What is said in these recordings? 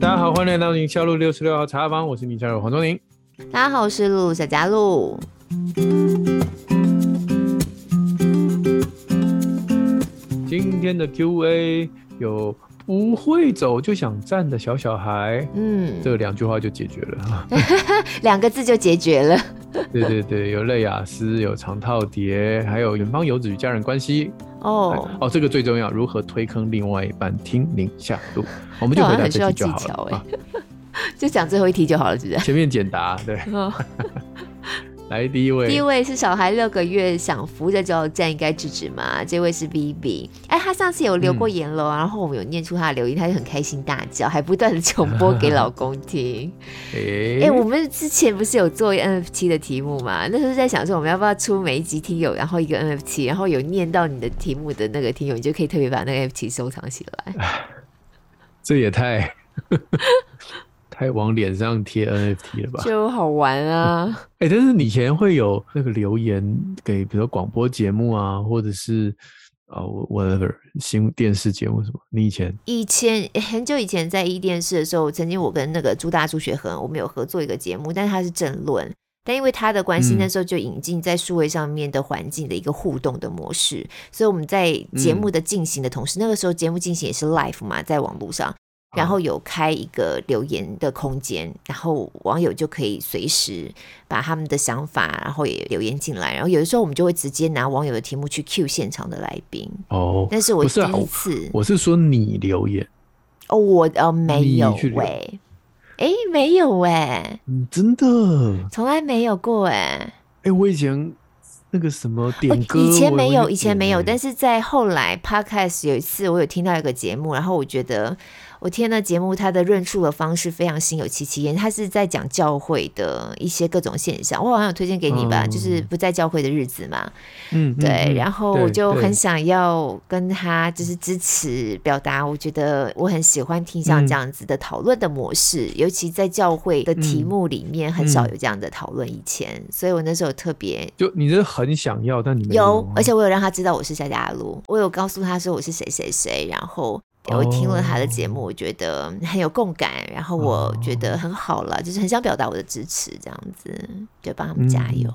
大家好，欢迎来到宁夏路六十六号茶坊，我是宁夏路黄宗宁。大家好，我是露露小佳露。今天的 Q&A 有不会走就想站的小小孩，嗯，这两句话就解决了，两个字就解决了。对对对，有类雅思，有长套叠，还有远方游子与家人关系。哦哦，这个最重要，如何推坑另外一半听您下路，我们就回答这题就好了。啊、就讲最后一题就好了，是不是？前面简答，对。哦来第一位，第一位是小孩六个月想扶着就要站，应该制止吗？这位是 Vivi，哎，他上次有留过言了，嗯、然后我们有念出他的留言，他就很开心大叫，还不断的重播给老公听。哎、欸欸，我们之前不是有做 NFT 的题目嘛？那时候在想说，我们要不要出每一集听友，然后一个 NFT，然后有念到你的题目的那个听友，你就可以特别把那个 NFT 收藏起来。这也太……太往脸上贴 NFT 了吧？就好玩啊！哎、欸，但是你以前会有那个留言给，比如说广播节目啊，或者是啊、uh, whatever 新电视节目什么？你以前以前很久以前在一电视的时候，曾经我跟那个朱大朱学恒，我们有合作一个节目，但是他是政论，但因为他的关系，那时候就引进在数位上面的环境的一个互动的模式，嗯、所以我们在节目的进行的同时，嗯、那个时候节目进行也是 live 嘛，在网络上。然后有开一个留言的空间，然后网友就可以随时把他们的想法，然后也留言进来。然后有的时候我们就会直接拿网友的题目去 cue 现场的来宾。哦，但是我第一次，我是说你留言哦，我呃没有喂，哎没有哎，嗯，真的从来没有过哎，哎我以前那个什么点歌，以前没有，以前没有，但是在后来 podcast 有一次我有听到一个节目，然后我觉得。我听那节目，他的论述的方式非常心有戚戚焉。他是在讲教会的一些各种现象，我好像有推荐给你吧，嗯、就是不在教会的日子嘛。嗯，对。嗯、然后我就很想要跟他就是支持表达，我觉得我很喜欢听像这样子的讨论的模式，嗯、尤其在教会的题目里面很少有这样的讨论。以前，嗯、所以我那时候特别就你是很想要，但你没有，有，而且我有让他知道我是夏家路，我有告诉他说我是谁谁谁，然后。我听了他的节目，我觉得很有共感，然后我觉得很好了，就是很想表达我的支持，这样子就帮他们加油。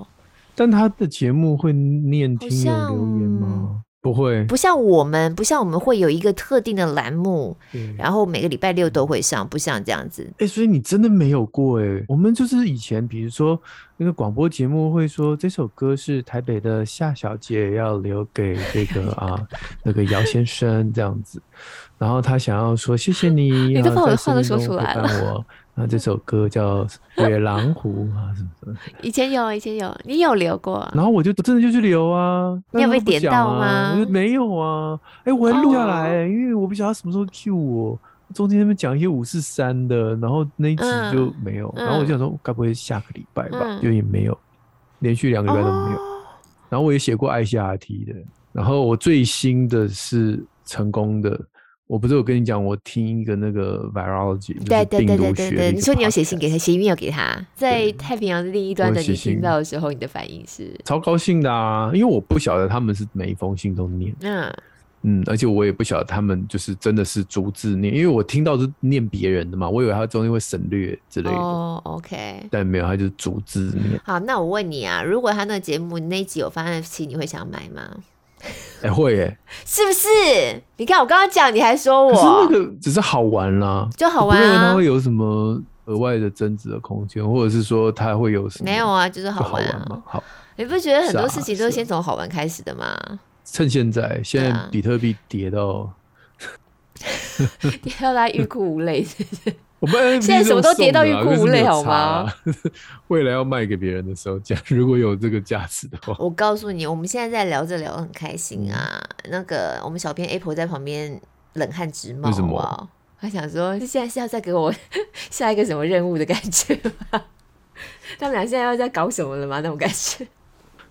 但他的节目会念听友留言吗？不会，不像我们，不像我们会有一个特定的栏目，然后每个礼拜六都会上，不像这样子。哎，所以你真的没有过哎？我们就是以前，比如说那个广播节目会说这首歌是台北的夏小姐要留给这个 啊那个姚先生这样子。然后他想要说谢谢你，你都把我的话都说出来了。我，那 这首歌叫《野狼 湖》啊，什么什么。以前有，以前有，你有留过。然后我就真的就去留啊。你有被点到吗？没有啊。哎，我还录下来，因为我不晓得他什么时候 cue 我。中间他们讲一些五四三的，然后那一集就没有。然后我就想说，该不会下个礼拜吧？就也没有，连续两个礼拜都没有。然后我也写过 ICRT 的。然后我最新的是成功的。我不是有跟你讲，我听一个那个 virology，对对对对对对，你说你有写信给他，写 email 给他，在太平洋的另一端的你听到的时候，你的反应是超高兴的啊，因为我不晓得他们是每一封信都念，嗯嗯，而且我也不晓得他们就是真的是逐字念，因为我听到是念别人的嘛，我以为他中间会省略之类的。哦，OK，但没有，他就是逐字念。好，那我问你啊，如果他那个节目那一集有发 NFT，你会想买吗？哎、欸，会耶，是不是？你看我刚刚讲，你还说我，可是那个只是好玩啦，就好玩啊。我不认为它会有什么额外的增值的空间，或者是说它会有什么？没有啊，就是好玩啊。玩好，你不觉得很多事情都是先从好玩开始的吗？趁现在，现在比特币跌到，跌到大家欲哭无泪。我们现在什么都跌到欲哭无泪，好吗？未来要卖给别人的时候，价如果有这个价值的话，我告诉你，我们现在在聊着聊得很开心啊。嗯、那个我们小编 Apple 在旁边冷汗直冒，为什么？他想说，现在是要再给我 下一个什么任务的感觉吗？他们俩现在要在搞什么了吗？那种感觉。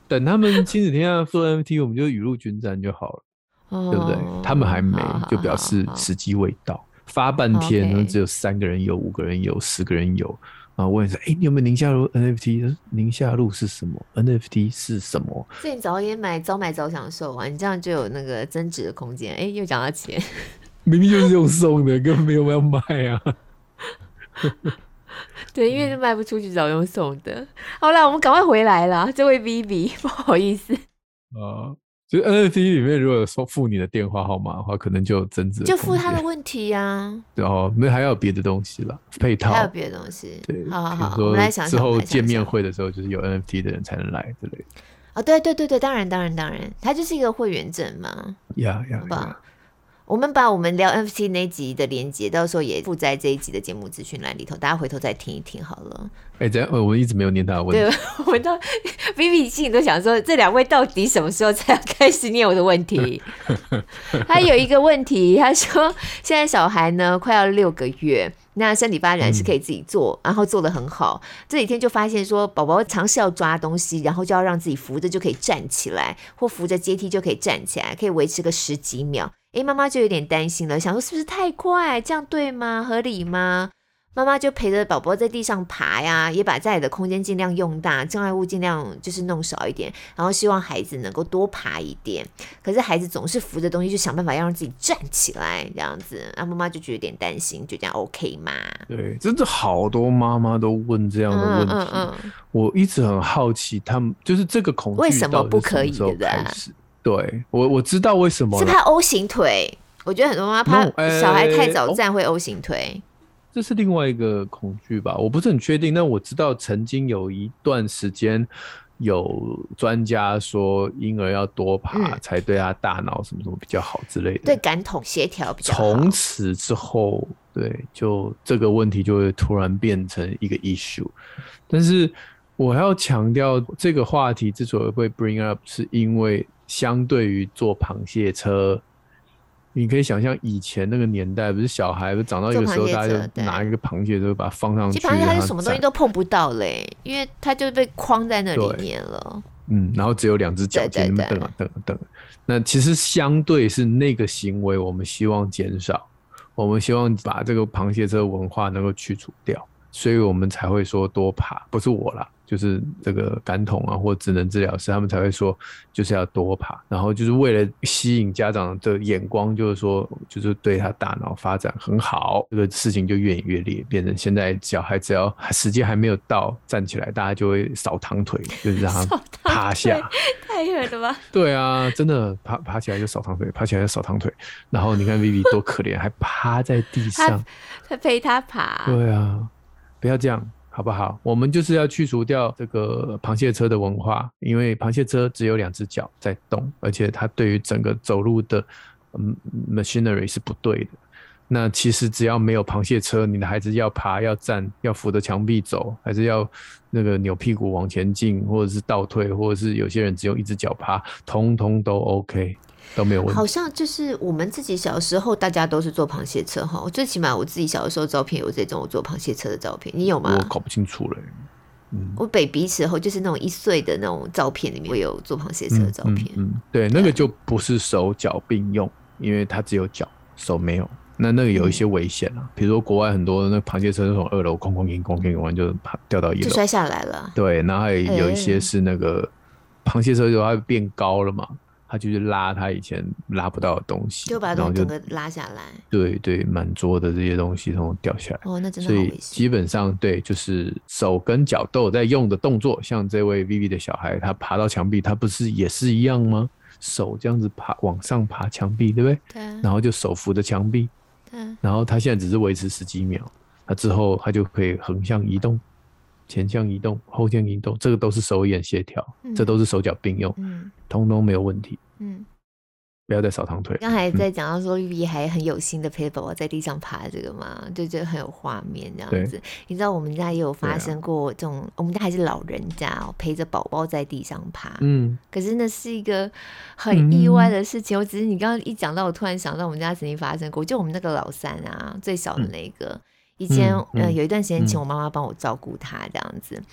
等他们亲子天下做 NFT，我们就雨露均沾就好了，哦、对不对？他们还没，就表示时机未到。发半天，然后只有三个人有，五个人有，十个人有，然后问一下，哎、欸，你有没有宁夏路 NFT？宁夏路是什么？NFT 是什么？所以你早点买，早买早享受啊！你这样就有那个增值的空间。哎、欸，又讲到钱，明明就是用送的，根本没有要卖啊。对，因为是卖不出去，只好用送的。好了，我们赶快回来了，这位 Vivi，不好意思啊。就 NFT 里面，如果说付你的电话号码的话，可能就有增值。就付他的问题呀、啊。然后那还有别的东西了，配套。还有别的东西。对，好好好，我们来想想。之后见面会的时候，就是有 NFT 的人才能来之类的。哦，对对对对，当然当然当然，它就是一个会员证嘛。呀呀，好不好？我们把我们聊 NFT 那集的连接，到时候也附在这一集的节目资讯栏里头，大家回头再听一听好了。哎、欸，这样我一直没有念他的问题。对，我到 Vivi 心里都想说，这两位到底什么时候才要开始念我的问题？他有一个问题，他说现在小孩呢快要六个月，那身体发展是可以自己做，嗯、然后做的很好。这几天就发现说，宝宝尝试要抓东西，然后就要让自己扶着就可以站起来，或扶着阶梯就可以站起来，可以维持个十几秒。哎，妈妈就有点担心了，想说是不是太快？这样对吗？合理吗？妈妈就陪着宝宝在地上爬呀，也把家里的空间尽量用大，障碍物尽量就是弄少一点，然后希望孩子能够多爬一点。可是孩子总是扶着东西，就想办法要让自己站起来，这样子，然后妈妈就觉得有点担心，就这样 OK 吗？对，真的好多妈妈都问这样的问题，嗯嗯嗯、我一直很好奇，他们就是这个恐惧为什么不可以，对不对？对我我知道为什么，是怕 O 型腿。我觉得很多妈妈怕小孩太早站会 O 型腿。这是另外一个恐惧吧？我不是很确定。但我知道曾经有一段时间，有专家说婴儿要多爬才对他大脑什么什么比较好之类的，对感统协调比较好。从此之后，对，就这个问题就会突然变成一个 issue。但是我还要强调，这个话题之所以会 bring up，是因为。相对于坐螃蟹车，你可以想象以前那个年代，不是小孩不长到一个时候，大家就拿一个螃蟹就把它放上去，基本上它是什么东西都碰不到嘞，因为它就被框在那里面了。嗯，然后只有两只脚在那边蹬啊蹬啊蹬。那其实相对是那个行为，我们希望减少，我们希望把这个螃蟹车文化能够去除掉，所以我们才会说多爬，不是我啦。就是这个感统啊，或职能治疗师，他们才会说，就是要多爬，然后就是为了吸引家长的眼光，就是说，就是对他大脑发展很好，这个事情就越演越烈，变成现在小孩只要时间还没有到站起来，大家就会扫堂腿，就是让他趴下，太狠了吧？对啊，真的爬爬起来就扫堂腿，爬起来就扫堂腿，然后你看 Vivi 多可怜，还趴在地上，他陪他爬，对啊，不要这样。好不好？我们就是要去除掉这个螃蟹车的文化，因为螃蟹车只有两只脚在动，而且它对于整个走路的嗯 machinery 是不对的。那其实只要没有螃蟹车，你的孩子要爬、要站、要扶着墙壁走，还是要那个扭屁股往前进，或者是倒退，或者是有些人只有一只脚爬，通通都 OK。都没有问题。好像就是我们自己小时候，大家都是坐螃蟹车哈。最起码我自己小的时候照片有这种我坐螃蟹车的照片，你有吗？我搞不清楚了。嗯，我 baby 时候就是那种一岁的那种照片里面，会有坐螃蟹车的照片。嗯，对，那个就不是手脚并用，因为它只有脚，手没有。那那个有一些危险啊，比如说国外很多那螃蟹车，从二楼哐哐哐哐哐完就爬掉到一楼，就摔下来了。对，然后还有一些是那个螃蟹车，就它变高了嘛。他就是拉他以前拉不到的东西，就把它整个拉下来。对对，满桌的这些东西都掉下来。哦，那真的。所以基本上对，就是手跟脚都有在用的动作。像这位 Vivi 的小孩，他爬到墙壁，他不是也是一样吗？手这样子爬往上爬墙壁，对不对？对。然后就手扶着墙壁。对。然后他现在只是维持十几秒，他之后他就可以横向移动。前向移动，后向移动，这个都是手眼协调，嗯、这都是手脚并用，嗯，通通没有问题，嗯，不要再扫堂腿。刚才在讲到说，Vivi 还很有心的陪宝宝在地上爬这个嘛，就觉得很有画面这样子。你知道我们家也有发生过这种，啊、我们家还是老人家哦，陪着宝宝在地上爬，嗯，可是那是一个很意外的事情。我、嗯、只是你刚刚一讲到，我突然想到我们家曾经发生过，就我们那个老三啊，最小的那个。嗯以前，嗯，嗯，有一段时间请我妈妈帮我照顾她这样子，嗯，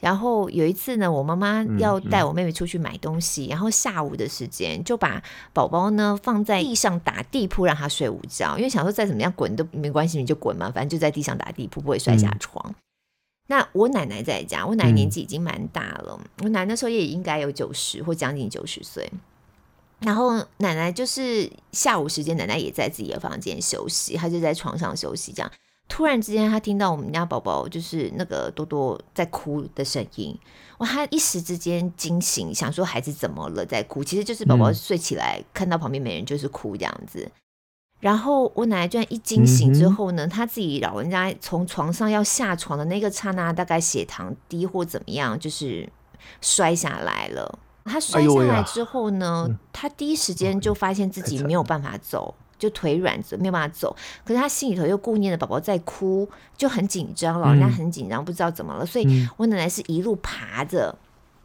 然后有一次呢，我妈妈要带我妹妹出去买东西，嗯嗯，然后下午的时间就把宝宝呢放在地上打地铺让他睡午觉，因为想说再怎么样滚都没关系，你就滚嘛，反正就在地上打地铺不会摔下床。嗯，那我奶奶在家，我奶奶年纪已经蛮大了，嗯、我奶奶那时候也应该有九十或将近九十岁。然后奶奶就是下午时间，奶奶也在自己的房间休息，她就在床上休息。这样，突然之间，他听到我们家宝宝就是那个多多在哭的声音，哇！他一时之间惊醒，想说孩子怎么了，在哭。其实就是宝宝睡起来，嗯、看到旁边没人，就是哭这样子。然后我奶奶居然一惊醒之后呢，她、嗯、自己老人家从床上要下床的那个刹那，大概血糖低或怎么样，就是摔下来了。她摔下来之后呢，哎、他第一时间就发现自己没有办法走，就腿软着没有办法走。可是他心里头又顾念着宝宝在哭，就很紧张，老人家很紧张，不知道怎么了。所以我奶奶是一路爬着，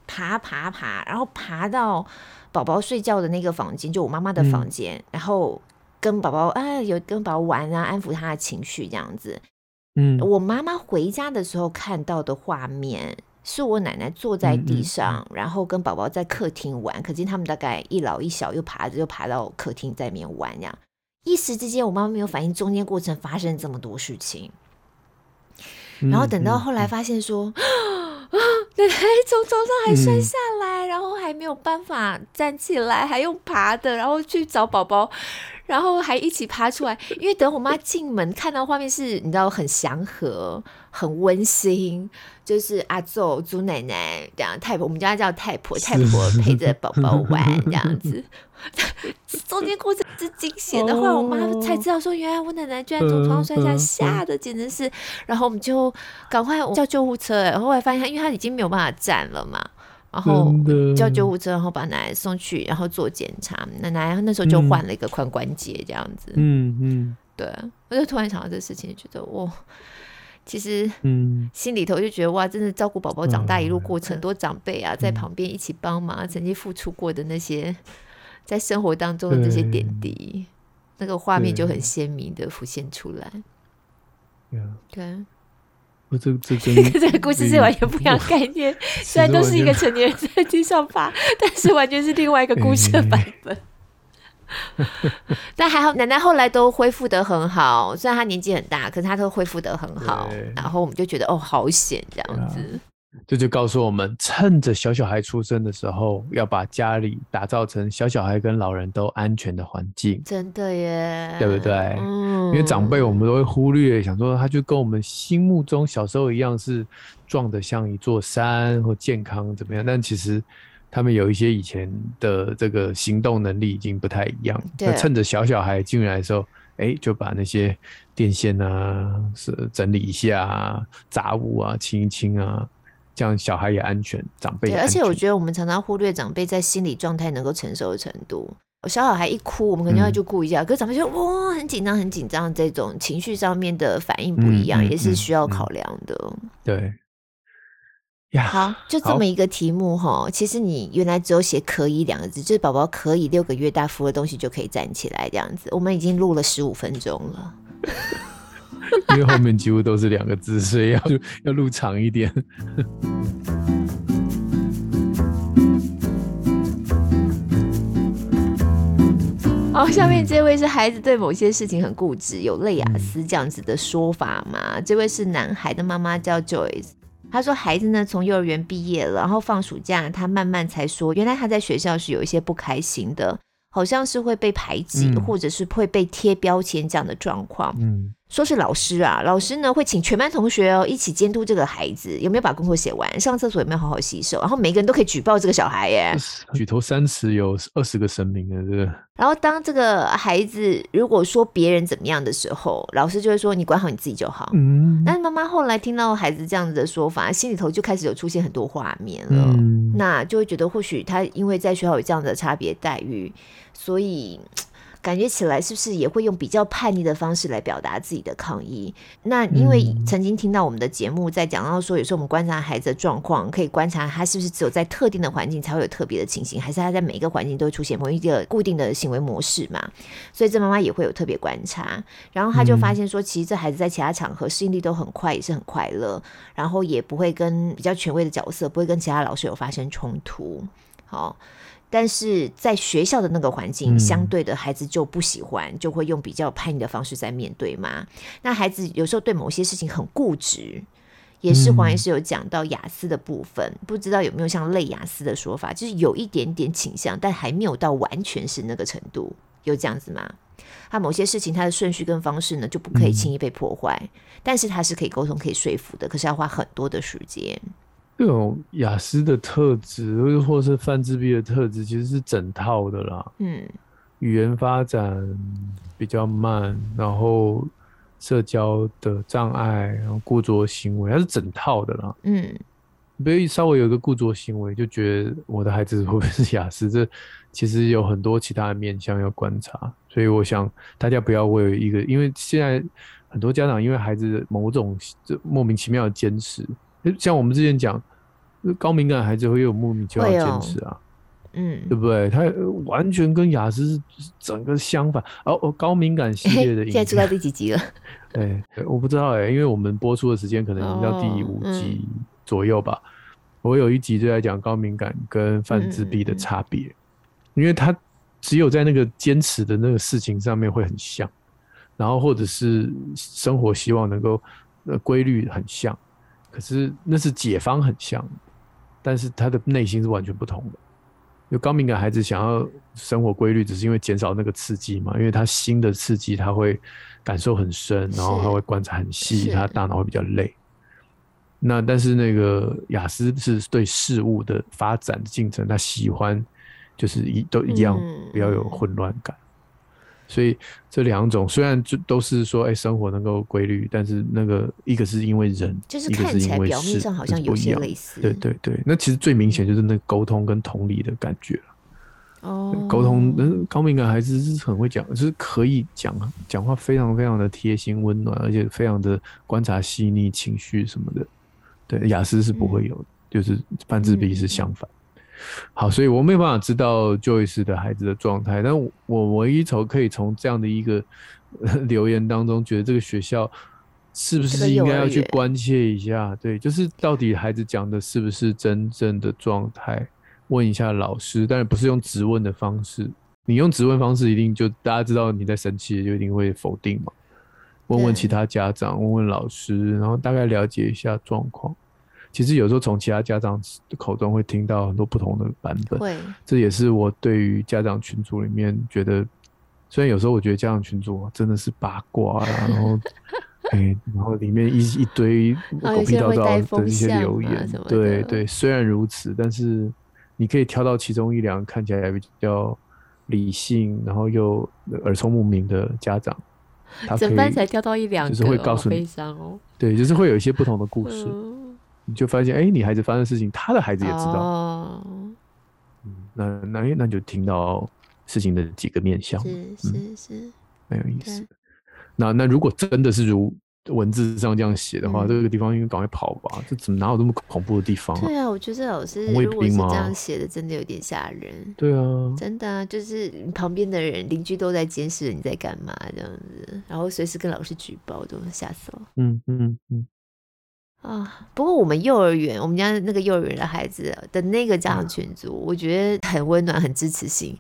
爬爬爬，然后爬到宝宝睡觉的那个房间，就我妈妈的房间，嗯、然后跟宝宝啊有跟宝宝玩啊，安抚他的情绪这样子。嗯，我妈妈回家的时候看到的画面。是我奶奶坐在地上，嗯嗯、然后跟宝宝在客厅玩。可见他们大概一老一小，又爬着又爬到客厅在里面玩，这样一时之间，我妈妈没有反应，中间过程发生这么多事情。然后等到后来发现说，奶奶从床上还摔下来，嗯、然后还没有办法站起来，还用爬的，然后去找宝宝。然后还一起爬出来，因为等我妈进门看到画面是，你知道很祥和、很温馨，就是阿祖、祖奶奶这样，太婆，我们家叫太婆，太婆陪着宝宝玩这样子。中间过程是惊险的话，我妈才知道说，原来我奶奶居然从床上摔下，吓得简直是。然后我们就赶快叫救护车，然后后来发现她，因为她已经没有办法站了嘛。然后叫救护车，然后把奶奶送去，然后做检查。奶奶那时候就换了一个髋关节，这样子。嗯嗯，嗯对。我就突然想到这事情，觉得哇，其实嗯，心里头就觉得哇，真的照顾宝宝长大一路过程，很多长辈啊在旁边一起帮忙，曾经付出过的那些，在生活当中的这些点滴，那个画面就很鲜明的浮现出来。对。我这这跟 这个故事是完全不一样概念，虽然都是一个成年人在地上爬，但是完全是另外一个故事的版本。但还好，奶奶后来都恢复得很好，虽然她年纪很大，可是她都恢复得很好。然后我们就觉得哦，好险这样子。这就告诉我们，趁着小小孩出生的时候，要把家里打造成小小孩跟老人都安全的环境。真的耶，对不对？嗯，因为长辈我们都会忽略，想说他就跟我们心目中小时候一样，是壮得像一座山或健康怎么样？但其实他们有一些以前的这个行动能力已经不太一样。对，那趁着小小孩进来的时候，哎，就把那些电线啊是整理一下啊，杂物啊清一清啊。这样小孩也安全，长辈。对，而且我觉得我们常常忽略长辈在心理状态能够承受的程度。小小孩一哭，我们肯定要去顾一下。嗯、可是长辈就哇，很紧张，很紧张，这种情绪上面的反应不一样，嗯、也是需要考量的。对，呀，好，就这么一个题目哈。其实你原来只有写“可以”两个字，就是宝宝可以六个月大扶了东西就可以站起来这样子。我们已经录了十五分钟了。因为后面几乎都是两个字，所以要要录长一点。好，下面这位是孩子对某些事情很固执，有类雅思这样子的说法吗？这位是男孩的妈妈叫 Joyce，他说孩子呢从幼儿园毕业了，然后放暑假，他慢慢才说，原来他在学校是有一些不开心的，好像是会被排挤，嗯、或者是会被贴标签这样的状况。嗯。说是老师啊，老师呢会请全班同学哦一起监督这个孩子有没有把功课写完，上厕所有没有好好洗手，然后每个人都可以举报这个小孩耶。举头三尺有二十个神明啊，这个。然后当这个孩子如果说别人怎么样的时候，老师就会说你管好你自己就好。嗯。但是妈妈后来听到孩子这样子的说法，心里头就开始有出现很多画面了，嗯、那就会觉得或许他因为在学校有这样的差别待遇，所以。感觉起来是不是也会用比较叛逆的方式来表达自己的抗议？那因为曾经听到我们的节目在讲到说，有时候我们观察孩子的状况，可以观察他是不是只有在特定的环境才会有特别的情形，还是他在每一个环境都会出现某一个固定的行为模式嘛？所以这妈妈也会有特别观察，然后他就发现说，其实这孩子在其他场合适应力都很快，也是很快乐，然后也不会跟比较权威的角色，不会跟其他老师有发生冲突。好。但是在学校的那个环境，相对的孩子就不喜欢，嗯、就会用比较叛逆的方式在面对嘛。那孩子有时候对某些事情很固执，也是黄医师有讲到雅思的部分，嗯，不知道有没有像类雅思的说法，就是有一点点倾向，但还没有到完全是那个程度，有这样子吗？他某些事情，他的顺序跟方式呢，就不可以轻易被破坏，嗯，但是他是可以沟通、可以说服的，可是要花很多的时间。这种雅思的特质，或是泛自闭的特质，其实是整套的啦。嗯，语言发展比较慢，然后社交的障碍，然后固着行为，它是整套的啦。嗯，不要稍微有一个固着行为，就觉得我的孩子会不会是雅思？这其实有很多其他的面向要观察。所以我想大家不要为一个，因为现在很多家长因为孩子某种莫名其妙的坚持。像我们之前讲，高敏感孩子会有莫名其妙的坚持啊，嗯，对不对？他完全跟雅思是整个相反。哦哦，高敏感系列的影，现在出到第几集了？对，我不知道哎、欸，因为我们播出的时间可能已经到第五集左右吧。哦嗯、我有一集就在讲高敏感跟泛自闭的差别、嗯嗯，因为他只有在那个坚持的那个事情上面会很像，然后或者是生活希望能够呃规律很像。可是那是解方很像，但是他的内心是完全不同的。就高敏感孩子想要生活规律，只是因为减少那个刺激嘛，因为他新的刺激他会感受很深，然后他会观察很细，他大脑会比较累。那但是那个雅思是对事物的发展进程，他喜欢就是一都一样，不要有混乱感。所以这两种虽然就都是说，哎、欸，生活能够规律，但是那个一个是因为人，就是看起来表面上好像有些类似。对对对，那其实最明显就是那沟通跟同理的感觉了。哦，沟通，那高敏感孩子是很会讲，就是可以讲讲话，非常非常的贴心温暖，而且非常的观察细腻情绪什么的。对，雅思是不会有，嗯、就是半自闭是相反。嗯好，所以我没有办法知道 Joyce 的孩子的状态，但我唯一从可以从这样的一个 留言当中，觉得这个学校是不是应该要去关切一下？对，就是到底孩子讲的是不是真正的状态？问一下老师，但是不是用质问的方式？你用质问方式，一定就大家知道你在生气，就一定会否定嘛。问问其他家长，问问老师，然后大概了解一下状况。其实有时候从其他家长的口中会听到很多不同的版本，会，这也是我对于家长群组里面觉得，虽然有时候我觉得家长群组真的是八卦，然后，哎、欸，然后里面一一堆狗屁倒灶的一些留言，对对，虽然如此，但是你可以挑到其中一两看起来比较理性，然后又耳聪目明的家长，他可以，整班才挑到一两个，就是会告诉你，哦。对，就是会有一些不同的故事。你就发现，哎、欸，你孩子发生事情，他的孩子也知道。哦、嗯，那那那就听到事情的几个面相，是是是，很、嗯、有意思。那那如果真的是如文字上这样写的话，嗯、这个地方应该赶快跑吧？这怎么哪有这么恐怖的地方、啊？对啊，我觉得老师如果是这样写的，真的有点吓人。对啊，真的啊，就是旁边的人邻居都在监视你在干嘛这样子，然后随时跟老师举报，都吓死了。嗯嗯嗯。啊，不过我们幼儿园，我们家那个幼儿园的孩子的那个家长群组，我觉得很温暖，很支持性。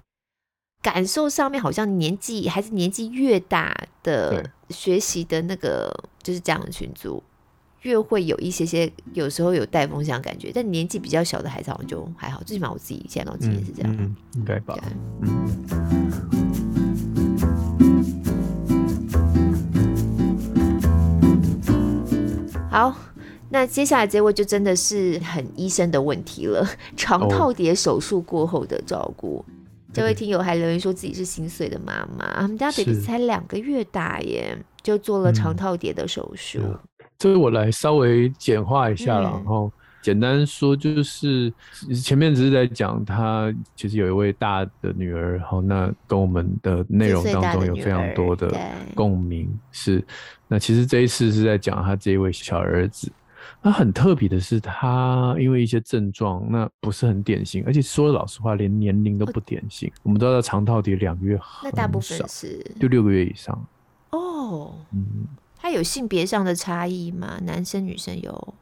感受上面好像年纪还是年纪越大的学习的那个就是家长群组，越会有一些些有时候有带风向感觉，但年纪比较小的孩子好像就还好。最起码我自己现在经验是这样，嗯，应该吧。好。那接下来这位就真的是很医生的问题了，肠套叠手术过后的照顾。Oh. 这位听友还留言说自己是心碎的妈妈，他们家 baby 才两个月大耶，就做了肠套叠的手术。嗯。这位我来稍微简化一下了，然后简单说就是前面只是在讲他其实有一位大的女儿，然后，那跟我们的内容当中有非常多的共鸣。是，那其实这一次是在讲他这一位小儿子。那很特别的是，他因为一些症状，那不是很典型，而且说老实话，连年龄都不典型。我们都知道肠套叠两个月很少，那大部分是就六个月以上。哦，嗯，他有性别上的差异吗？男生女生有？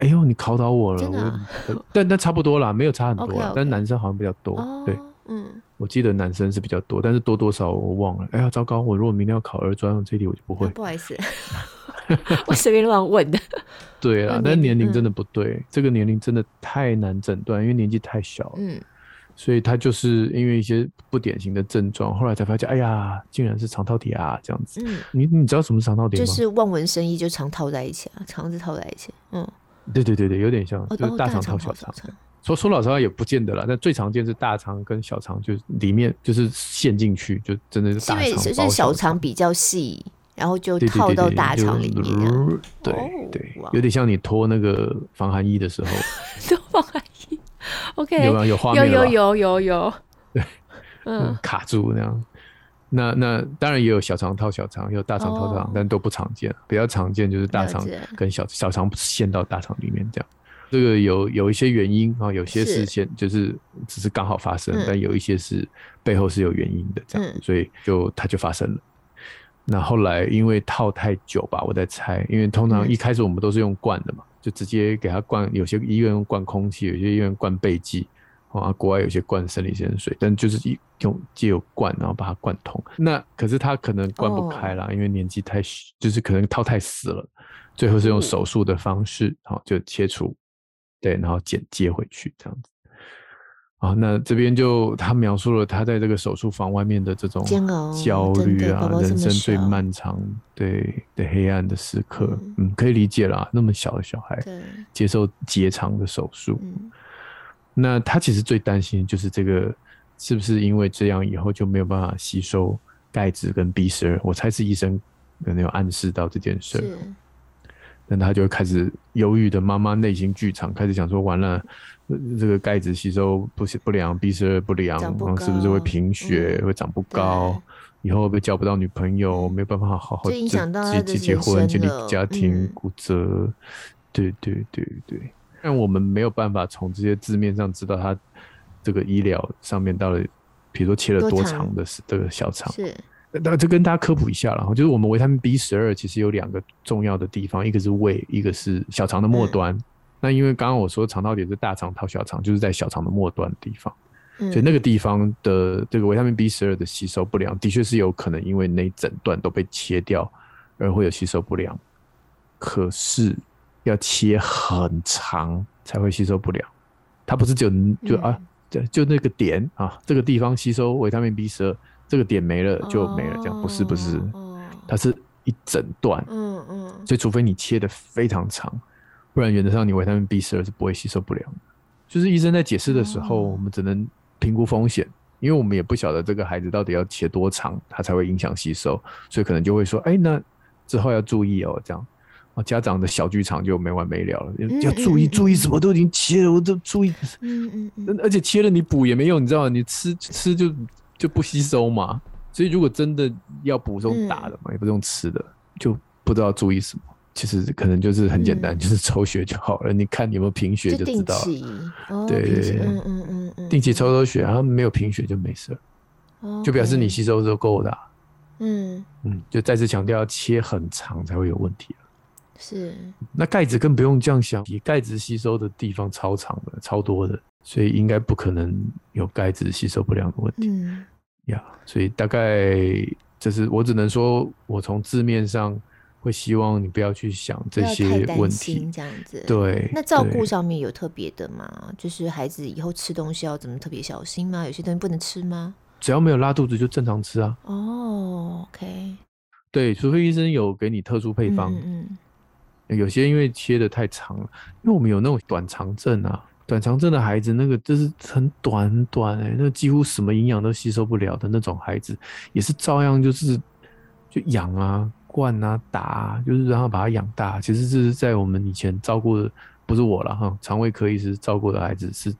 哎呦，你考倒我了，真的啊？但但差不多啦，没有差很多啦，okay, okay. 但男生好像比较多。Oh, 对，嗯，我记得男生是比较多，但是多多少我忘了。哎呀，糟糕！我如果明天要考二专，这题我就不会。啊，不好意思。我随便乱问的。对啊，但年龄真的不对，嗯、这个年龄真的太难诊断，因为年纪太小了。嗯，所以他就是因为一些不典型的症状，后来才发现，哎呀，竟然是肠套叠啊，这样子。嗯，你你知道什么是肠套叠吗？就是望文生义，就肠套在一起啊，肠子套在一起。嗯，对对对对，有点像，就是大肠套小肠。说说老实话也不见得了，但最常见是大肠跟小肠就里面就是陷进去，就真的是大肠。因为是小肠比较细。然后就套到大肠里面，对对，有点像你脱那个防寒衣的时候，脱防寒衣，OK，有吗？有画面有有有有有，对，嗯，卡住那样。那那当然也有小肠套小肠，也有大肠套大肠，但都不常见。比较常见就是大肠跟小小肠陷到大肠里面这样。这个有有一些原因啊，有些是先就是只是刚好发生，但有一些是背后是有原因的这样，所以就它就发生了。那后来因为套太久吧，我在猜，因为通常一开始我们都是用灌的嘛，就直接给他灌。有些医院用灌空气，有些医院灌钡剂，啊，国外有些灌生理盐水，但就是用借由灌，然后把它灌通。那可是他可能灌不开啦，因为年纪太，就是可能套太死了，最后是用手术的方式，好就切除，对，然后剪接回去这样子。啊，那这边就他描述了他在这个手术房外面的这种焦虑啊，人生最漫长对的黑暗的时刻，嗯，嗯，可以理解啦，那么小的小孩接受结肠的手术，嗯，那他其实最担心就是这个是不是因为这样以后就没有办法吸收钙质跟 B 十二，我猜是医生可能有暗示到这件事。那他就会开始忧郁的妈妈内心剧场，开始想说：完了，这个钙质吸收不不良，B 十二不良，然后是不是会贫血，嗯、会长不高？以后会不会交不到女朋友？没有办法好好结结结婚，建立家庭，骨折。嗯、对对对对，但我们没有办法从这些字面上知道他这个医疗上面到底，比如说切了多长的这个小肠。是。那就跟大家科普一下了，就是我们维他命 B 十二其实有两个重要的地方，一个是胃，一个是小肠的末端。嗯、那因为刚刚我说肠套点是大肠套小肠，就是在小肠的末端的地方，嗯、所以那个地方的这个维他命 B 十二的吸收不良，的确是有可能因为那一整段都被切掉而会有吸收不良。可是要切很长才会吸收不良，它不是就就啊，就就那个点啊，这个地方吸收维他命 B 十二。这个点没了就没了，这样不是不是，它是一整段，嗯嗯，所以除非你切的非常长，不然原则上你维他命 B 十二是不会吸收不良的。就是医生在解释的时候，我们只能评估风险，因为我们也不晓得这个孩子到底要切多长，他才会影响吸收，所以可能就会说，哎，那之后要注意哦，这样啊，家长的小剧场就没完没了了，要注意注意什么都已经切了，我都注意，嗯嗯，而且切了你补也没用，你知道吗？你吃吃就。就不吸收嘛，所以如果真的要补用打的嘛，嗯、也不用吃的，就不知道注意什么。其实可能就是很简单，嗯、就是抽血就好了。你看你有没有贫血就知道了。对对对，嗯嗯嗯嗯，定期抽抽血，然后没有贫血就没事，哦、就表示你吸收是够的、啊。嗯嗯，就再次强调，要切很长才会有问题。是，那钙质更不用这样想，比钙质吸收的地方超长的，超多的。所以应该不可能有钙质吸收不良的问题，嗯，呀，yeah, 所以大概这是我只能说，我从字面上会希望你不要去想这些问题，这样子。对，那照顾上面有特别的吗？就是孩子以后吃东西要怎么特别小心吗？有些东西不能吃吗？只要没有拉肚子就正常吃啊。哦，OK。对，除非医生有给你特殊配方，嗯，嗯，有些因为切的太长了，因为我们有那种短肠症啊。短肠症的孩子，那个就是很短很短哎、欸，那个几乎什么营养都吸收不了的那种孩子，也是照样就是就养啊、灌啊、打啊，就是然后把它养大。其实这是在我们以前照顾的，不是我了哈，肠胃科医师照顾的孩子是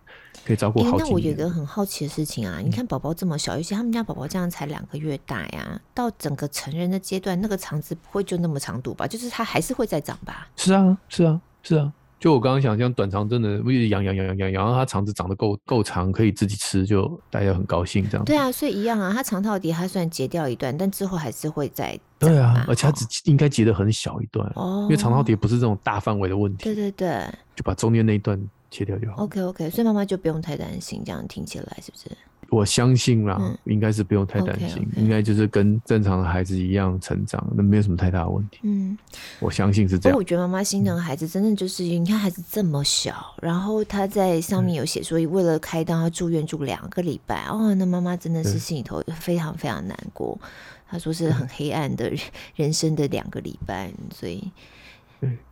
可以照顾好。那我有一个很好奇的事情啊，你看宝宝这么小，尤其他们家宝宝这样才两个月大呀，到整个成人的阶段，那个肠子不会就那么长度吧？就是它还是会再长吧？是啊，是啊，是啊。就我刚刚想，像短肠真的，一直养养养养养，然后它肠子长得够够长，可以自己吃，就大家很高兴这样。对啊，所以一样啊，它肠套叠它虽然截掉一段，但之后还是会再。对啊，而且它只应该截得很小一段哦，因为肠套叠不是这种大范围的问题。对对对，就把中间那一段切掉就好。OK OK，所以妈妈就不用太担心，这样听起来是不是？我相信啦，嗯、应该是不用太担心，okay, okay 应该就是跟正常的孩子一样成长，那没有什么太大的问题。嗯，我相信是这样。我觉得妈妈心疼孩子，真的就是、嗯、你看孩子这么小，然后他在上面有写说，为了开刀他住院住两个礼拜，哦，那妈妈真的是心里头非常非常难过。他说是很黑暗的人生的两个礼拜，所以。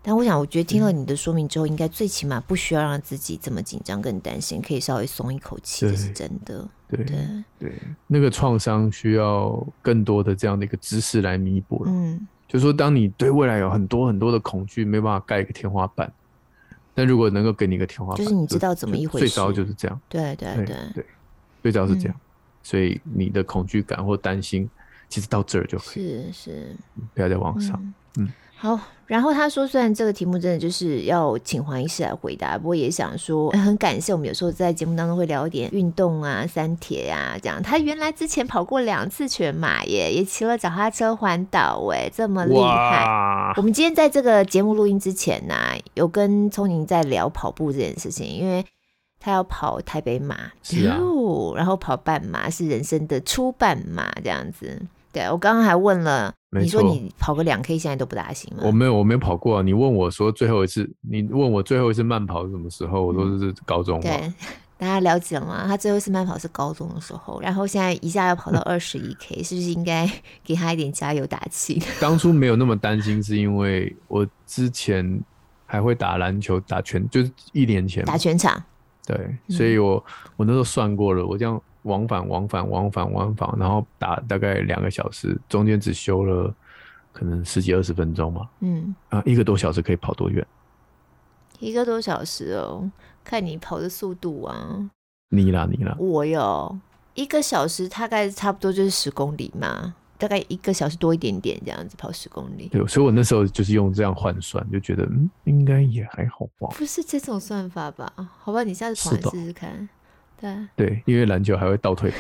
但我想，我觉得听了你的说明之后，应该最起码不需要让自己这么紧张、跟担心，可以稍微松一口气，这是真的。对对对，那个创伤需要更多的这样的一个知识来弥补。嗯，就是说，当你对未来有很多很多的恐惧，没办法盖一个天花板，但如果能够给你一个天花板，就是你知道怎么一回事。最早就是这样。对对对对，最早是这样，所以你的恐惧感或担心，其实到这儿就可以。是是，不要再往上。嗯。好，然后他说，虽然这个题目真的就是要请黄医师来回答，不过也想说很感谢我们有时候在节目当中会聊一点运动啊、三铁啊这样。他原来之前跑过两次全马耶，也骑了脚踏车环岛，哎，这么厉害。我们今天在这个节目录音之前呢、啊，有跟聪宁在聊跑步这件事情，因为他要跑台北马，是啊，然后跑半马是人生的初半马这样子。对，我刚刚还问了，你说你跑个两 K 现在都不大行吗？我没有，我没有跑过啊。你问我说最后一次，你问我最后一次慢跑是什么时候？我说是高中。对，大家了解了吗？他最后一次慢跑是高中的时候，然后现在一下要跑到 二十一 K，是不是应该给他一点加油打气？当初没有那么担心，是因为我之前还会打篮球，打全就是一年前打全场。对，所以我我那时候算过了，我这样。往返往返往返往返，然后打大概两个小时，中间只休了可能十几二十分钟嘛。嗯啊，一个多小时可以跑多远？一个多小时哦，看你跑的速度啊。你啦你啦，我有，一个小时大概差不多就是十公里嘛，大概一个小时多一点点这样子跑十公里。对，所以我那时候就是用这样换算，就觉得嗯，应该也还好吧。不是这种算法吧？好吧，你下次跑来试试看。对，因为篮球还会倒退跑。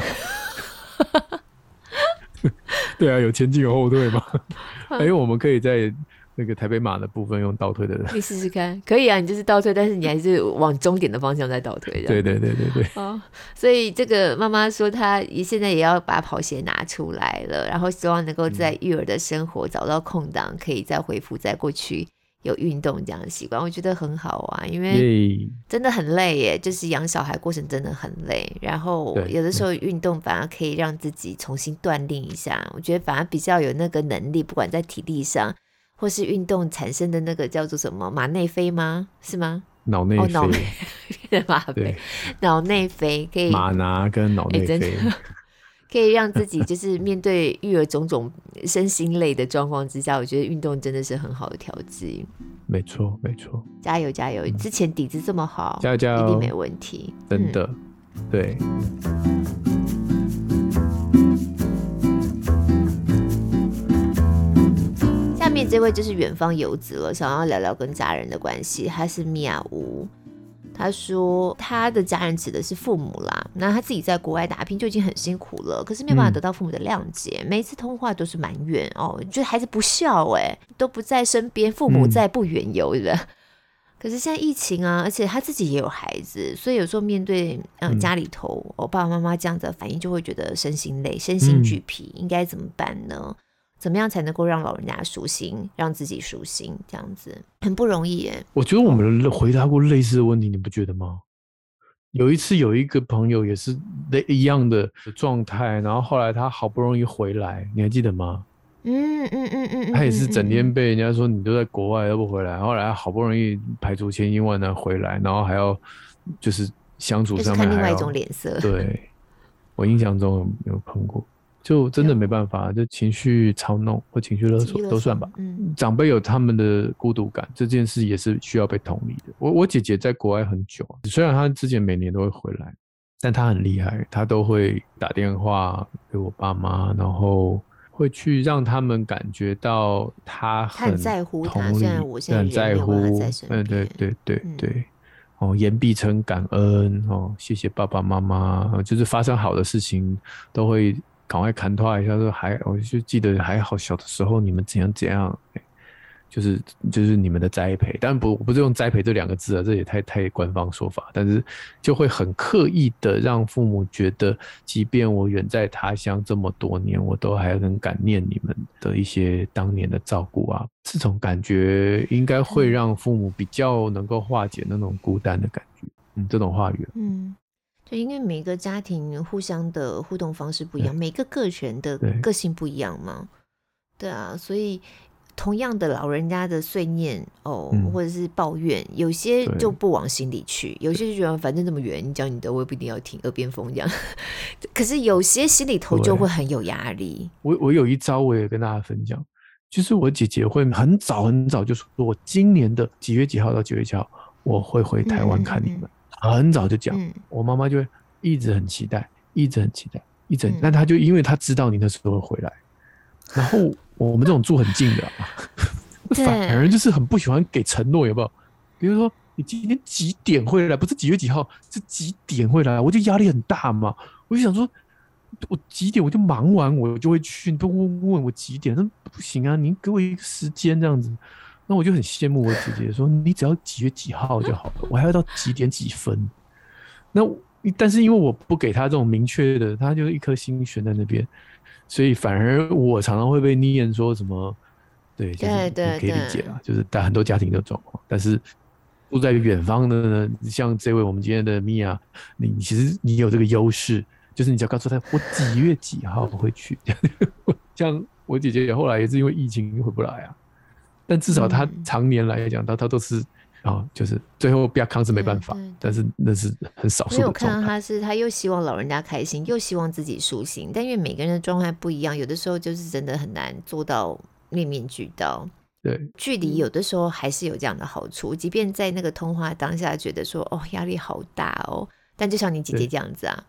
对啊，有前进有后退嘛。哎、欸，我们可以在那个台北马的部分用倒退的人。你试试看，可以啊，你就是倒退，但是你还是往终点的方向在倒退。对对对对对。哦，所以这个妈妈说，她也现在也要把跑鞋拿出来了，然后希望能够在育儿的生活找到空档，可以再恢复在过去。有运动这样的习惯，我觉得很好啊，因为真的很累耶，就是养小孩过程真的很累。然后有的时候运动反而可以让自己重新锻炼一下，我觉得反而比较有那个能力，不管在体力上，或是运动产生的那个叫做什么马内啡吗？是吗？脑内啡，脑内啡，脑内啡可以马拿跟脑内啡。可以让自己就是面对育儿种种身心累的状况之下，我觉得运动真的是很好的调剂。没错，没错，加油加油！之前底子这么好，加油加油，一定没问题。真的，嗯、对。下面这位就是远方游子了，想要聊聊跟家人的关系，他是米亚乌。他说他的家人指的是父母啦，那他自己在国外打拼就已经很辛苦了，可是没有办法得到父母的谅解，嗯、每一次通话都是埋怨哦，觉得孩子不孝哎，都不在身边，父母在不远游的。嗯、可是现在疫情啊，而且他自己也有孩子，所以有时候面对嗯、呃、家里头我、嗯哦、爸爸妈妈这样的反应，就会觉得身心累、身心俱疲，嗯、应该怎么办呢？怎么样才能够让老人家舒心，让自己舒心？这样子很不容易耶。我觉得我们回答过类似的问题，你不觉得吗？有一次有一个朋友也是类一样的状态，然后后来他好不容易回来，你还记得吗？嗯嗯嗯嗯，他也是整天被人家说你都在国外都不回来，后来好不容易排除千辛万难回来，然后还要就是相处上面还看另外一种脸色。对，我印象中有碰过。就真的没办法，就情绪操弄或情绪勒索都算吧。嗯，长辈有他们的孤独感，这件事也是需要被同理的。我我姐姐在国外很久，虽然她之前每年都会回来，但她很厉害，她都会打电话给我爸妈，然后会去让他们感觉到她很在乎他，虽然我现在很在乎。嗯，对对对对，嗯、哦，言必称感恩哦，谢谢爸爸妈妈，就是发生好的事情都会。赶快砍断一下，说还，我就记得还好，小的时候你们怎样怎样，就是就是你们的栽培，但不不是用栽培这两个字啊，这也太太官方说法，但是就会很刻意的让父母觉得，即便我远在他乡这么多年，我都还很感念你们的一些当年的照顾啊，这种感觉应该会让父母比较能够化解那种孤单的感觉。嗯，这种话语，嗯，就因为每个家庭互相的互动方式不一样，每个个人的个性不一样嘛，对啊，所以。同样的老人家的碎念哦，嗯、或者是抱怨，有些就不往心里去，有些就觉得反正这么远，你讲你的，我也不一定要听，耳边风这样。可是有些心里头就会很有压力。我我有一招，我也跟大家分享，就是我姐姐会很早很早就说，我今年的几月几号到几月几号我会回台湾看你们，嗯、很早就讲。嗯、我妈妈就会一直很期待，一直很期待，一直很。那她、嗯、就因为她知道你那时候会回来，然后。我们这种住很近的，反而就是很不喜欢给承诺，有没有？比如说你今天几点会来？不是几月几号，是几点会来？我就压力很大嘛。我就想说，我几点我就忙完，我就会去。你不问问我几点？那不行啊！你给我一个时间这样子，那我就很羡慕我姐姐，说你只要几月几号就好了，我还要到几点几分。那但是因为我不给他这种明确的，他就一颗心悬在那边。所以反而我常常会被念说什么，对，就是可以理解啊，就是但很多家庭的状况。但是住在远方的呢，像这位我们今天的米娅，你其实你有这个优势，就是你只要告诉他我几月几号会去。像我姐姐后来也是因为疫情回不来啊，但至少他常年来讲，他他都是。然后就是最后不要康是没办法，但是那是很少数的状态。我看到他是他又希望老人家开心，又希望自己舒心，但因为每个人的状态不一样，有的时候就是真的很难做到面面俱到。对，距离有的时候还是有这样的好处，即便在那个通话当下觉得说哦压力好大哦，但就像你姐姐这样子啊，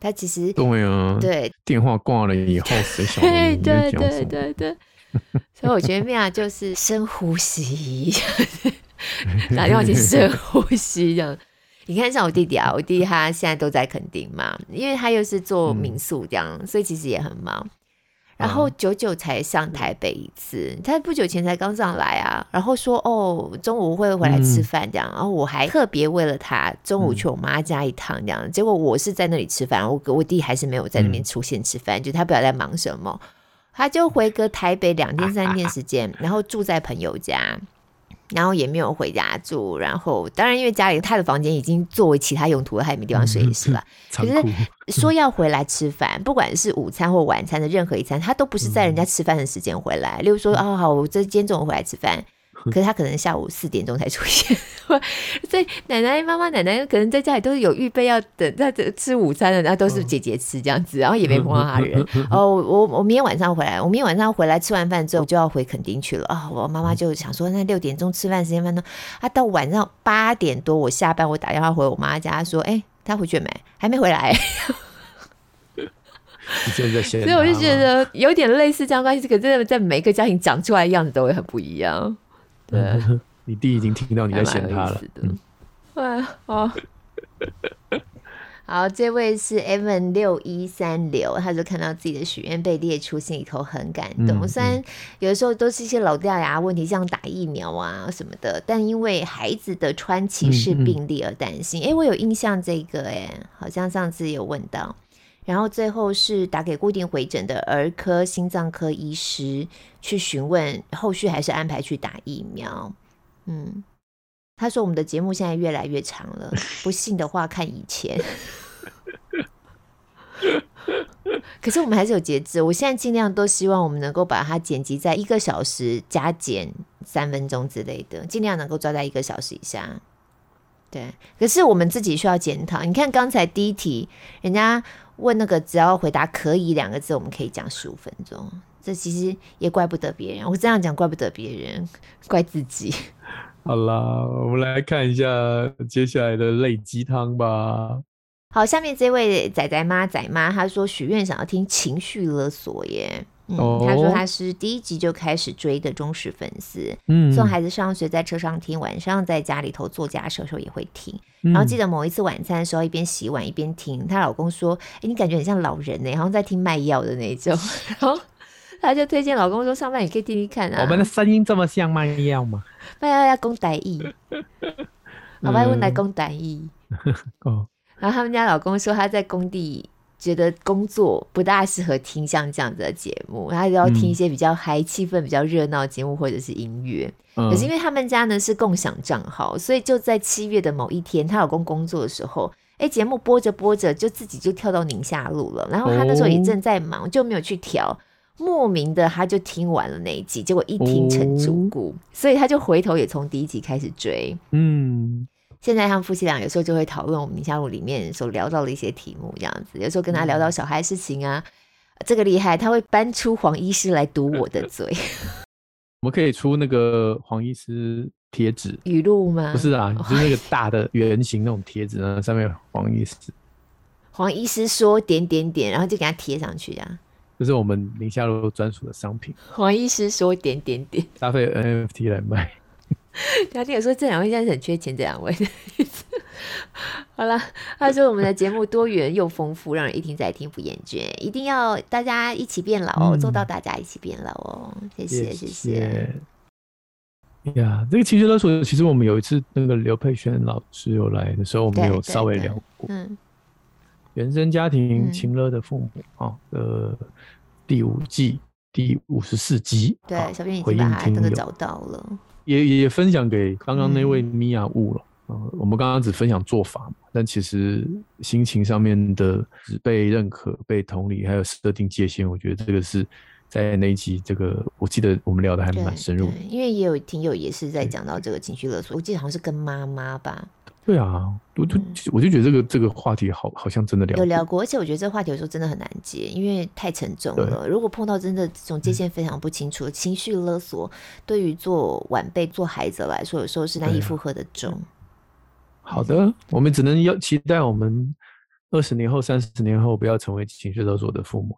她其实对啊，对电话挂了以后谁晓得你在讲什么？对对对对，所以我觉得米娅就是深呼吸。打电话去深呼吸，这样。你看，像我弟弟啊，我弟弟他现在都在垦丁嘛，因为他又是做民宿这样，嗯、所以其实也很忙。然后久久才上台北一次，他不久前才刚上来啊，然后说哦，中午会回来吃饭这样。然后我还特别为了他中午去我妈家一趟这样。结果我是在那里吃饭，我我弟还是没有在那边出现吃饭，就他不知道在忙什么，他就回个台北两天三天时间，然后住在朋友家。然后也没有回家住，然后当然因为家里他的房间已经作为其他用途了，他也没地方睡是吧？可是说要回来吃饭，不管是午餐或晚餐的任何一餐，他都不是在人家吃饭的时间回来。例如说，哦好，我这今天中午回来吃饭。可是他可能下午四点钟才出现，所以奶奶、妈妈、奶奶可能在家里都是有预备要等在这吃午餐的，然后都是姐姐吃这样子，然后也没碰到他人。哦，我我明天晚上回来，我明天晚上回来吃完饭之后就要回垦丁去了啊！我妈妈就想说，那六点钟吃饭时间分呢？啊，到晚上八点多我下班，我打电话回我妈家说，哎，他回去没？还没回来。所以我就觉得有点类似这样关系，可真的在每一个家庭长出来的样子都会很不一样。对，你弟已经听到你在嫌他了。对，好，好，这位是 Evan 六一三六，他就看到自己的许愿被列出，心里头很感动。嗯、虽然有的时候都是一些老掉牙问题，像打疫苗啊什么的，但因为孩子的川崎氏病例而担心。哎、嗯嗯，我有印象这个，哎，好像上次有问到。然后最后是打给固定回诊的儿科心脏科医师去询问，后续还是安排去打疫苗。嗯，他说我们的节目现在越来越长了，不信的话看以前。可是我们还是有节制，我现在尽量都希望我们能够把它剪辑在一个小时加减三分钟之类的，尽量能够抓在一个小时以下。对，可是我们自己需要检讨。你看刚才第一题，人家。问那个只要回答可以两个字，我们可以讲十五分钟。这其实也怪不得别人，我这样讲怪不得别人，怪自己。好啦，我们来看一下接下来的类鸡汤吧。好，下面这位仔仔妈仔妈，他说许愿想要听情绪勒索耶。嗯，他说他是第一集就开始追的忠实粉丝，嗯，送孩子上学在车上听，晚上在家里头做家事的时候也会听。然后记得某一次晚餐的时候，一边洗碗一边听，她老公说：“哎，你感觉很像老人呢，好像在听卖药的那种。”然后她就推荐老公说上班也可以听听看啊。我们的声音这么像吗？一样吗？卖药要讲台语，好吧，我来讲台语。哦，然后他们家老公说他在工地。觉得工作不大适合听像这样子的节目，他就要听一些比较嗨、气氛比较热闹节目或者是音乐。嗯、可是因为他们家呢是共享账号，所以就在七月的某一天，她老公工作的时候，哎，节目播着播着就自己就跳到宁夏路了。然后她那时候也正在忙，就没有去调。莫名的他就听完了那一集，结果一听成主顾，哦、所以他就回头也从第一集开始追。嗯。现在他们夫妻俩有时候就会讨论我们宁夏路里面所聊到的一些题目，这样子。有时候跟他聊到小孩事情啊，嗯、这个厉害，他会搬出黄医师来堵我的嘴。我们可以出那个黄医师贴纸语录吗？不是啊，就是那个大的圆形那种贴纸呢，上面黄医师。黄医师说点点点，然后就给他贴上去，这样。这是我们宁夏路专属的商品。黄医师说点点点，搭配 NFT 来卖。聊天有说这两位现在是很缺钱，这两位。好了，他说我们的节目多元又丰富，让人一听再听不厌倦，一定要大家一起变老哦，嗯、做到大家一起变老哦。谢谢谢谢。呀，这个情绪勒索，其实我们有一次那个刘佩璇老师有来的时候，我们有稍微聊过。嗯，原生家庭情勒的父母啊，呃，第五季第五十四集，对，小编已经把那个找到了。也也分享给刚刚那位米娅物了。嗯，我们刚刚只分享做法嘛，但其实心情上面的只被认可、被同理，还有设定界限，我觉得这个是在那一集，这个我记得我们聊的还蛮深入的。因为也有听友也是在讲到这个情绪勒索，我记得好像是跟妈妈吧。对啊，我就我就觉得这个这个话题好好像真的聊有聊过，而且我觉得这个话题有时候真的很难接，因为太沉重了。如果碰到真的这种界限非常不清楚的情绪勒索，对于做晚辈、做孩子来说，有时候是难以负荷的重。好的，我们只能要期待我们二十年后、三十年后不要成为情绪勒索的父母。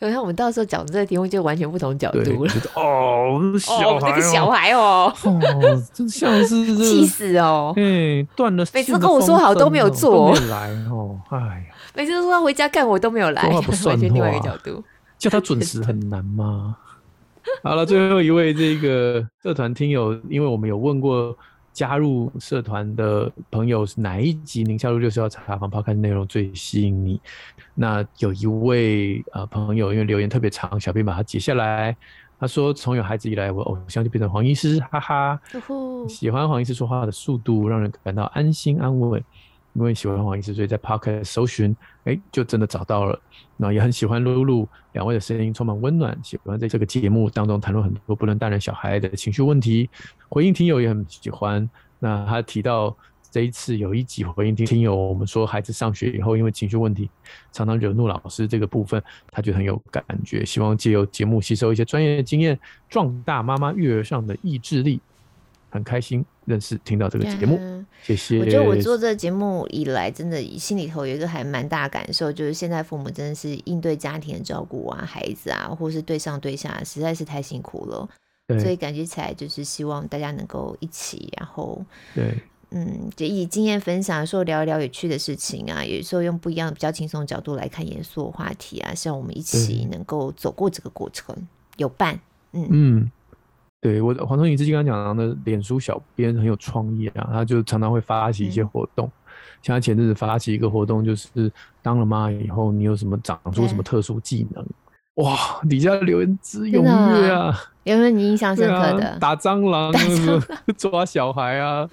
可是我们到时候讲这个题目就完全不同角度了。哦，小孩，这个小孩哦，哦，真像 是气死哦！哎，断了。每次跟我说好都没有做，来哦，哎呀，每次都说要回家干，我都没有来，完全另外一个角度。叫他准时很难吗？好了，最后一位这个社团听友，因为我们有问过加入社团的朋友，是哪一集宁夏璐就是要查房 Podcast 内容最吸引你？那有一位呃朋友，因为留言特别长，小编把它截下来。他说：“从有孩子以来，我偶像就变成黄医师，哈哈。Uh. 喜欢黄医师说话的速度，让人感到安心安稳。因为喜欢黄医师，所以在 Podcast 搜寻，哎、就真的找到了。那也很喜欢露露两位的声音，充满温暖。喜欢在这个节目当中谈论很多不论大人小孩的情绪问题，回应听友也很喜欢。那他提到。”这一次有一集回应听听友，我们说孩子上学以后，因为情绪问题常常惹怒老师，这个部分他觉得很有感觉，希望借由节目吸收一些专业的经验，壮大妈妈育儿上的意志力。很开心认识听到这个节目，嗯、谢谢。我觉得我做这个节目以来，真的心里头有一个还蛮大感受，就是现在父母真的是应对家庭的照顾啊，孩子啊，或是对上对下，实在是太辛苦了。对所以感觉起来就是希望大家能够一起，然后对。嗯，就以经验分享，说聊一聊有趣的事情啊，有时候用不一样、比较轻松的角度来看严肃的话题啊，希望我们一起能够走过这个过程，有伴。嗯嗯，对我黄聪颖之前刚刚讲的脸书小编很有创意啊，他就常常会发起一些活动，嗯、像他前阵子发起一个活动，就是当了妈以后，你有什么长出什么特殊技能？哇，底下留言之踊跃啊！有没有你印象深刻的？啊、打蟑螂，蟑螂 抓小孩啊，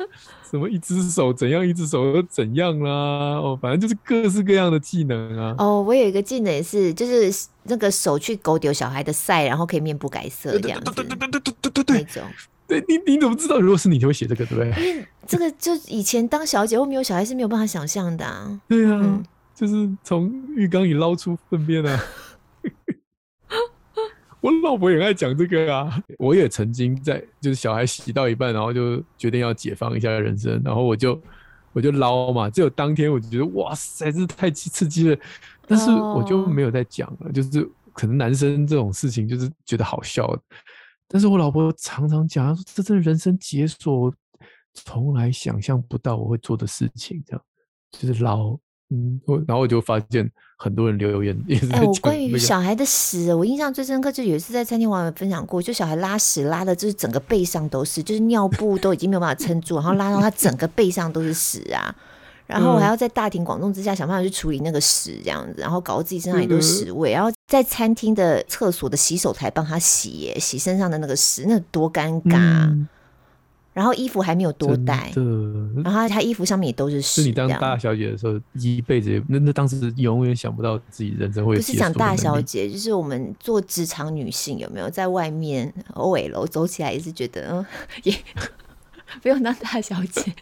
什么一只手怎样，一只手又怎样啦、啊？哦，反正就是各式各样的技能啊。哦，我有一个技能也是，就是那个手去勾丢小孩的腮，然后可以面不改色这样子。对对对对对对对对，那种。对，你你怎么知道？如果是你，就会写这个，对不对？因为这个就以前当小姐或没有小孩是没有办法想象的啊。对啊，嗯、就是从浴缸里捞出粪便啊。我老婆也爱讲这个啊，我也曾经在就是小孩洗到一半，然后就决定要解放一下人生，然后我就我就捞嘛，只有当天我就觉得哇塞，这太刺激了，但是我就没有再讲了，oh. 就是可能男生这种事情就是觉得好笑，但是我老婆常常讲，说这真的人生解锁，从来想象不到我会做的事情，这样就是捞。嗯，我然后我就发现很多人留言也是。哎，我关于小孩的屎，我印象最深刻，就有一次在餐厅网友分享过，就小孩拉屎拉的，就是整个背上都是，就是尿布都已经没有办法撑住，然后拉到他整个背上都是屎啊，然后我还要在大庭广众之下想办法去处理那个屎，这样子，然后搞得自己身上也都是屎味，然后在餐厅的厕所的洗手台帮他洗耶，洗身上的那个屎，那多尴尬。嗯然后衣服还没有多带，然后他衣服上面也都是屎。是你当大小姐的时候，一辈子那那当时永远想不到自己人生会。不是讲大小姐，就是我们做职场女性有没有在外面 OL 走起来也是觉得嗯 也不用当大小姐，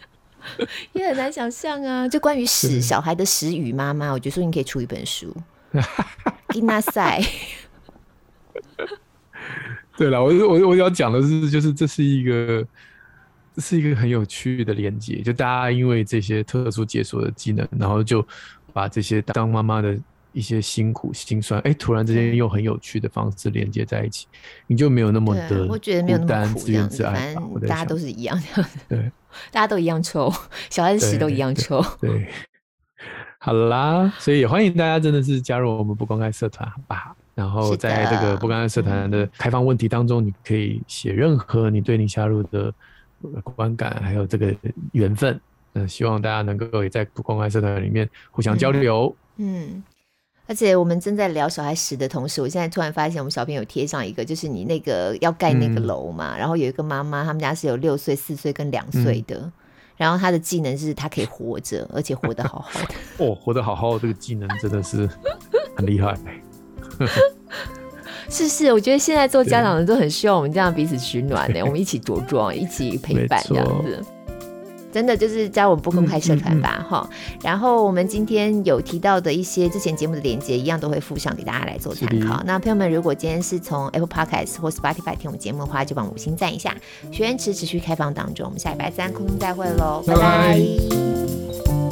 也很难想象啊。就关于屎小孩的屎与妈妈，我觉得说你可以出一本书。给那赛。对了，我我我要讲的是，就是这是一个。这是一个很有趣的连接，就大家因为这些特殊解锁的技能，然后就把这些当妈妈的一些辛苦心酸，哎，突然之间用很有趣的方式连接在一起，你就没有那么的我觉得没有那么苦自怨自艾，反正大家都是一样的，对，大家都一样臭，小孩子屎都一样臭，对，对，好啦，所以也欢迎大家真的是加入我们不公开社团，好不好？然后在这个不公开社团的开放问题当中，你可以写任何你对你加入的。观感还有这个缘分，嗯，希望大家能够也在公开社团里面互相交流。嗯，嗯，而且我们正在聊小孩屎的同时，我现在突然发现我们小编有贴上一个，就是你那个要盖那个楼嘛，嗯、然后有一个妈妈，他们家是有六岁、四岁跟两岁的，嗯、然后她的技能是她可以活着，而且活得好好的。哦，活得好好，这个技能真的是很厉害。是是，我觉得现在做家长的都很需要我们这样彼此取暖的，我们一起茁壮，一起陪伴这样子。真的就是加我们不公开社团吧，哈、嗯嗯嗯。然后我们今天有提到的一些之前节目的连接，一样都会附上给大家来做参考。那朋友们，如果今天是从 Apple Podcast 或 Spotify 听我们节目的话，就帮五星赞一下。学员池持续开放当中，我们下礼拜三空中再会喽，拜拜。拜拜。